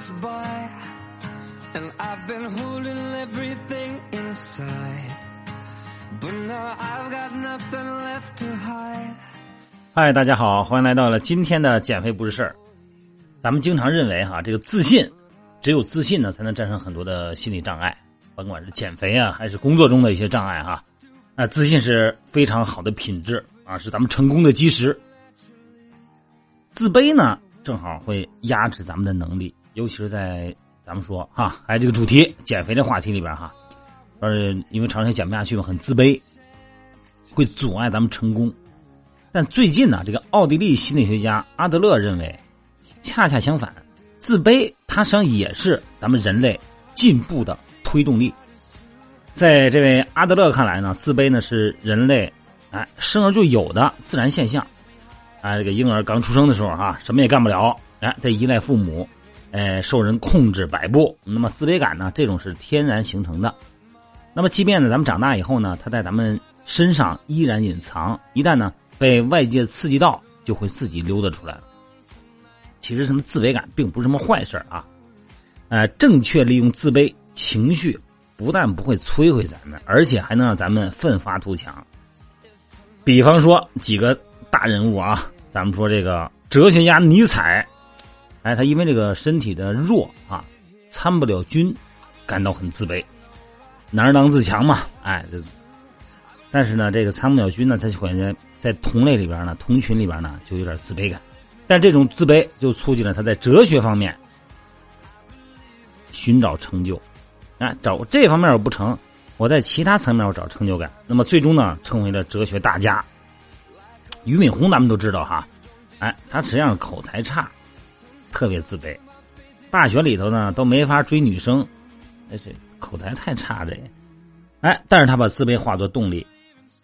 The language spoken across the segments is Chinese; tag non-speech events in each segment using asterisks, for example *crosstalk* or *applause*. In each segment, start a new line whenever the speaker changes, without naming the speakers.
us by, and I've been holding everything inside. But now I've got nothing left to hide.
嗨，大家好，欢迎来到了今天的减肥不是事儿。咱们经常认为哈，这个自信，只有自信呢，才能战胜很多的心理障碍，甭管是减肥啊，还是工作中的一些障碍哈。啊，自信是非常好的品质啊，是咱们成功的基石。自卑呢，正好会压制咱们的能力，尤其是在咱们说哈，还这个主题减肥的话题里边哈，呃因为长时间减不下去嘛，很自卑，会阻碍咱们成功。但最近呢，这个奥地利心理学家阿德勒认为，恰恰相反，自卑它实际上也是咱们人类进步的推动力。在这位阿德勒看来呢，自卑呢是人类哎生而就有的自然现象。啊，这个婴儿刚出生的时候哈，什么也干不了，哎，得依赖父母，呃，受人控制摆布。那么自卑感呢，这种是天然形成的。那么即便呢，咱们长大以后呢，它在咱们身上依然隐藏，一旦呢被外界刺激到，就会自己溜达出来了。其实什么自卑感并不是什么坏事啊，呃，正确利用自卑情绪，不但不会摧毁咱们，而且还能让咱们奋发图强。比方说几个。大人物啊，咱们说这个哲学家尼采，哎，他因为这个身体的弱啊，参不了军，感到很自卑。男儿当自强嘛，哎，这但是呢，这个参不了军呢，他就感觉在同类里边呢，同群里边呢，就有点自卑感。但这种自卑就促进了他在哲学方面寻找成就。啊，找这方面我不成，我在其他层面我找成就感。那么最终呢，成为了哲学大家。俞敏洪咱们都知道哈，哎，他实际上口才差，特别自卑，大学里头呢都没法追女生，那是口才太差这，哎，但是他把自卑化作动力，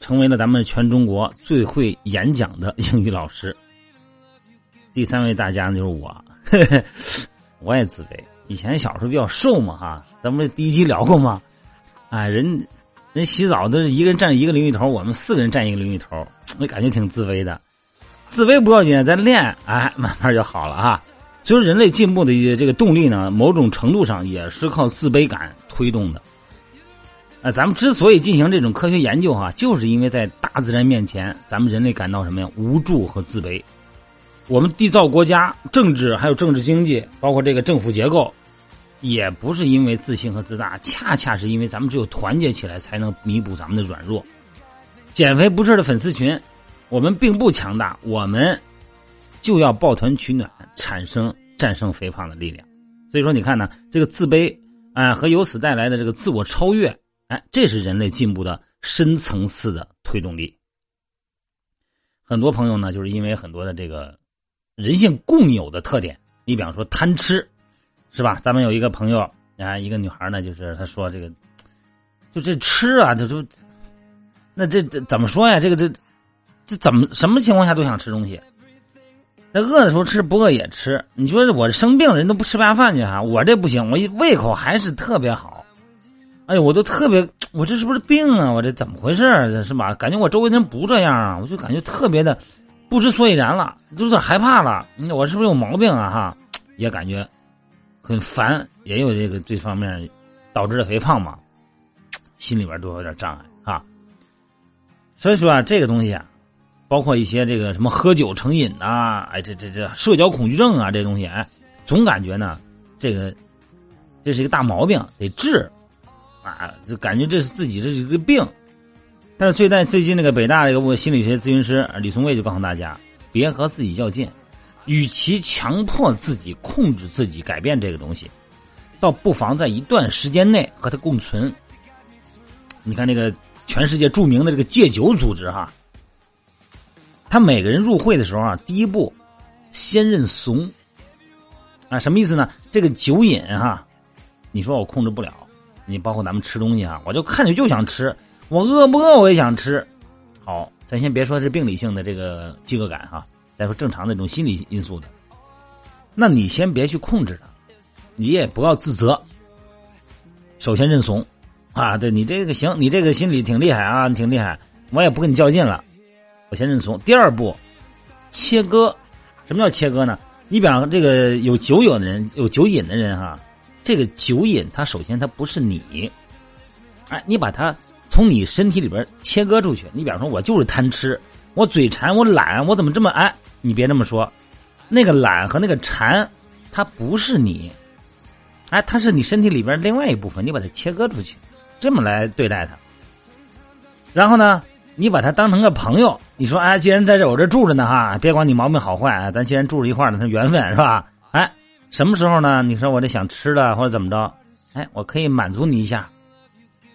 成为了咱们全中国最会演讲的英语老师。第三位大家就是我，呵 *laughs* 呵我也自卑，以前小时候比较瘦嘛哈，咱们第一集聊过吗？哎，人。人洗澡都是一个人占一个淋浴头，我们四个人占一个淋浴头，那感觉挺自卑的。自卑不要紧，咱练，哎，慢慢就好了哈。所以人类进步的一些这个动力呢，某种程度上也是靠自卑感推动的。啊，咱们之所以进行这种科学研究哈，就是因为在大自然面前，咱们人类感到什么呀？无助和自卑。我们缔造国家、政治还有政治经济，包括这个政府结构。也不是因为自信和自大，恰恰是因为咱们只有团结起来，才能弥补咱们的软弱。减肥不是的粉丝群，我们并不强大，我们就要抱团取暖，产生战胜肥胖的力量。所以说，你看呢，这个自卑啊，和由此带来的这个自我超越，哎，这是人类进步的深层次的推动力。很多朋友呢，就是因为很多的这个人性共有的特点，你比方说贪吃。是吧？咱们有一个朋友啊，一个女孩呢，就是她说这个，就这吃啊，这都，那这这怎么说呀？这个这这怎么什么情况下都想吃东西？那饿的时候吃，不饿也吃。你说我生病人都不吃不下饭去哈，我这不行，我一胃口还是特别好。哎呦，我都特别，我这是不是病啊？我这怎么回事这是吧？感觉我周围人不这样啊，我就感觉特别的不知所以然了，有点害怕了。我是不是有毛病啊？哈，也感觉。很烦，也有这个这方面导致的肥胖嘛，心里边都有点障碍啊。所以说啊，这个东西啊，包括一些这个什么喝酒成瘾呐，哎，这这这社交恐惧症啊，这东西哎，总感觉呢，这个这是一个大毛病，得治啊，就感觉这是自己这是一个病。但是最在最近那个北大的一个心理学咨询师李松蔚就告诉大家，别和自己较劲。与其强迫自己控制自己改变这个东西，倒不妨在一段时间内和它共存。你看那个全世界著名的这个戒酒组织哈，他每个人入会的时候啊，第一步先认怂啊，什么意思呢？这个酒瘾哈，你说我控制不了，你包括咱们吃东西啊，我就看着就想吃，我饿不饿我也想吃。好，咱先别说是病理性的这个饥饿感哈。再说正常的这种心理因素的，那你先别去控制它，你也不要自责。首先认怂，啊，对你这个行，你这个心理挺厉害啊，挺厉害，我也不跟你较劲了，我先认怂。第二步，切割，什么叫切割呢？你比方这个有酒瘾的人，有酒瘾的人哈，这个酒瘾他首先他不是你，哎，你把它从你身体里边切割出去。你比方说，我就是贪吃，我嘴馋，我懒，我怎么这么哎？你别这么说，那个懒和那个馋，它不是你，哎，它是你身体里边另外一部分，你把它切割出去，这么来对待它。然后呢？你把他当成个朋友，你说哎，既然在这我这住着呢哈，别管你毛病好坏，咱既然住着一块儿呢，他缘分是吧？哎，什么时候呢？你说我这想吃的或者怎么着？哎，我可以满足你一下。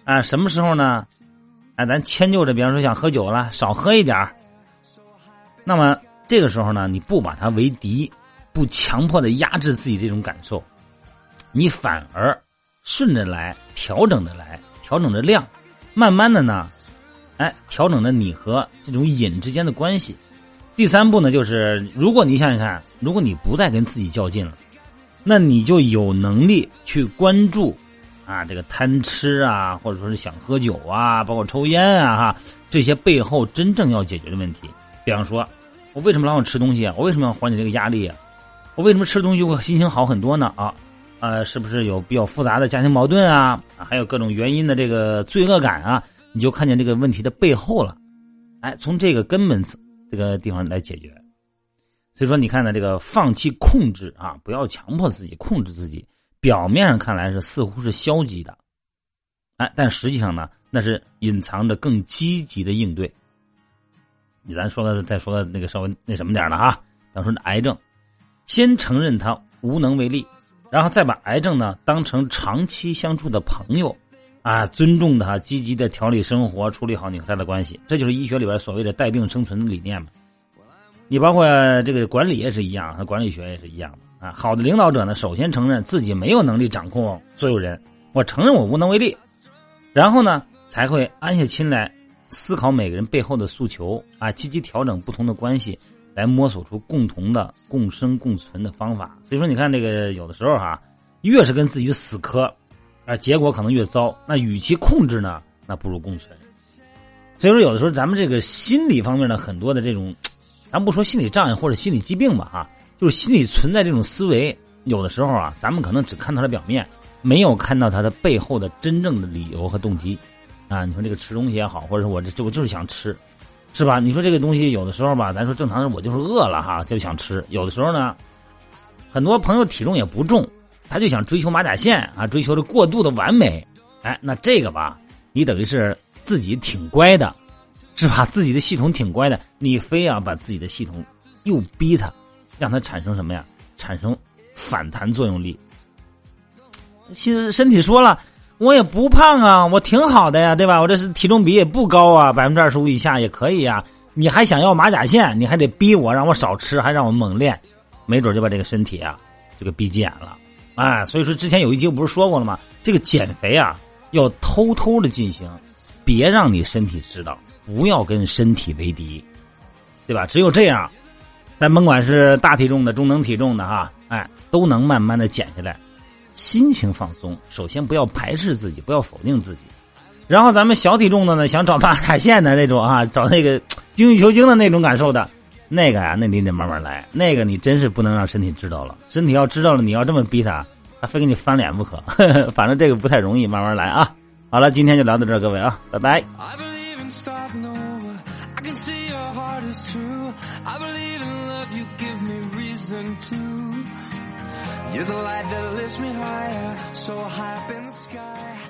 啊，什么时候呢？哎，咱迁就着，比方说想喝酒了，少喝一点那么这个时候呢，你不把他为敌，不强迫的压制自己这种感受，你反而顺着来，调整着来，调整着量，慢慢的呢。哎，调整了你和这种瘾之间的关系。第三步呢，就是如果你想想看，如果你不再跟自己较劲了，那你就有能力去关注啊，这个贪吃啊，或者说是想喝酒啊，包括抽烟啊，哈，这些背后真正要解决的问题。比方说，我为什么老想吃东西啊？我为什么要缓解这个压力啊？我为什么吃东西会心情好很多呢？啊，呃，是不是有比较复杂的家庭矛盾啊？还有各种原因的这个罪恶感啊？你就看见这个问题的背后了，哎，从这个根本这个地方来解决。所以说，你看呢，这个放弃控制啊，不要强迫自己控制自己，表面上看来是似乎是消极的，哎，但实际上呢，那是隐藏着更积极的应对。你咱说的再说的那个稍微那什么点了哈，比方说癌症，先承认他无能为力，然后再把癌症呢当成长期相处的朋友。啊，尊重他，积极的调理生活，处理好你和他的关系，这就是医学里边所谓的带病生存的理念嘛。你包括这个管理也是一样，和管理学也是一样的啊。好的领导者呢，首先承认自己没有能力掌控所有人，我承认我无能为力，然后呢，才会安下心来思考每个人背后的诉求啊，积极调整不同的关系，来摸索出共同的共生共存的方法。所以说，你看这个有的时候哈，越是跟自己死磕。啊，结果可能越糟。那与其控制呢，那不如共存。所以说，有的时候咱们这个心理方面的很多的这种，咱不说心理障碍或者心理疾病吧，哈，就是心理存在这种思维，有的时候啊，咱们可能只看它的表面，没有看到它的背后的真正的理由和动机。啊，你说这个吃东西也好，或者说我这我就是想吃，是吧？你说这个东西有的时候吧，咱说正常的我就是饿了哈，就想吃。有的时候呢，很多朋友体重也不重。他就想追求马甲线啊，追求着过度的完美，哎，那这个吧，你等于是自己挺乖的，是吧？自己的系统挺乖的，你非要把自己的系统又逼他，让他产生什么呀？产生反弹作用力。其实身体说了，我也不胖啊，我挺好的呀，对吧？我这是体重比也不高啊，百分之二十五以下也可以呀。你还想要马甲线，你还得逼我，让我少吃，还让我猛练，没准就把这个身体啊，这个逼急眼了。哎，所以说之前有一集我不是说过了吗？这个减肥啊，要偷偷的进行，别让你身体知道，不要跟身体为敌，对吧？只有这样，咱甭管是大体重的、中等体重的哈，哎，都能慢慢的减下来，心情放松。首先不要排斥自己，不要否定自己，然后咱们小体重的呢，想找马甲线的那种啊，找那个精益求精的那种感受的。那个呀，那你得慢慢来。那个你真是不能让身体知道了，身体要知道了，你要这么逼他，他非给你翻脸不可。*laughs* 反正这个不太容易，慢慢来啊。好了，今天就聊到这儿，各位啊，拜拜。You're the light that lifts me higher, so high up in the sky.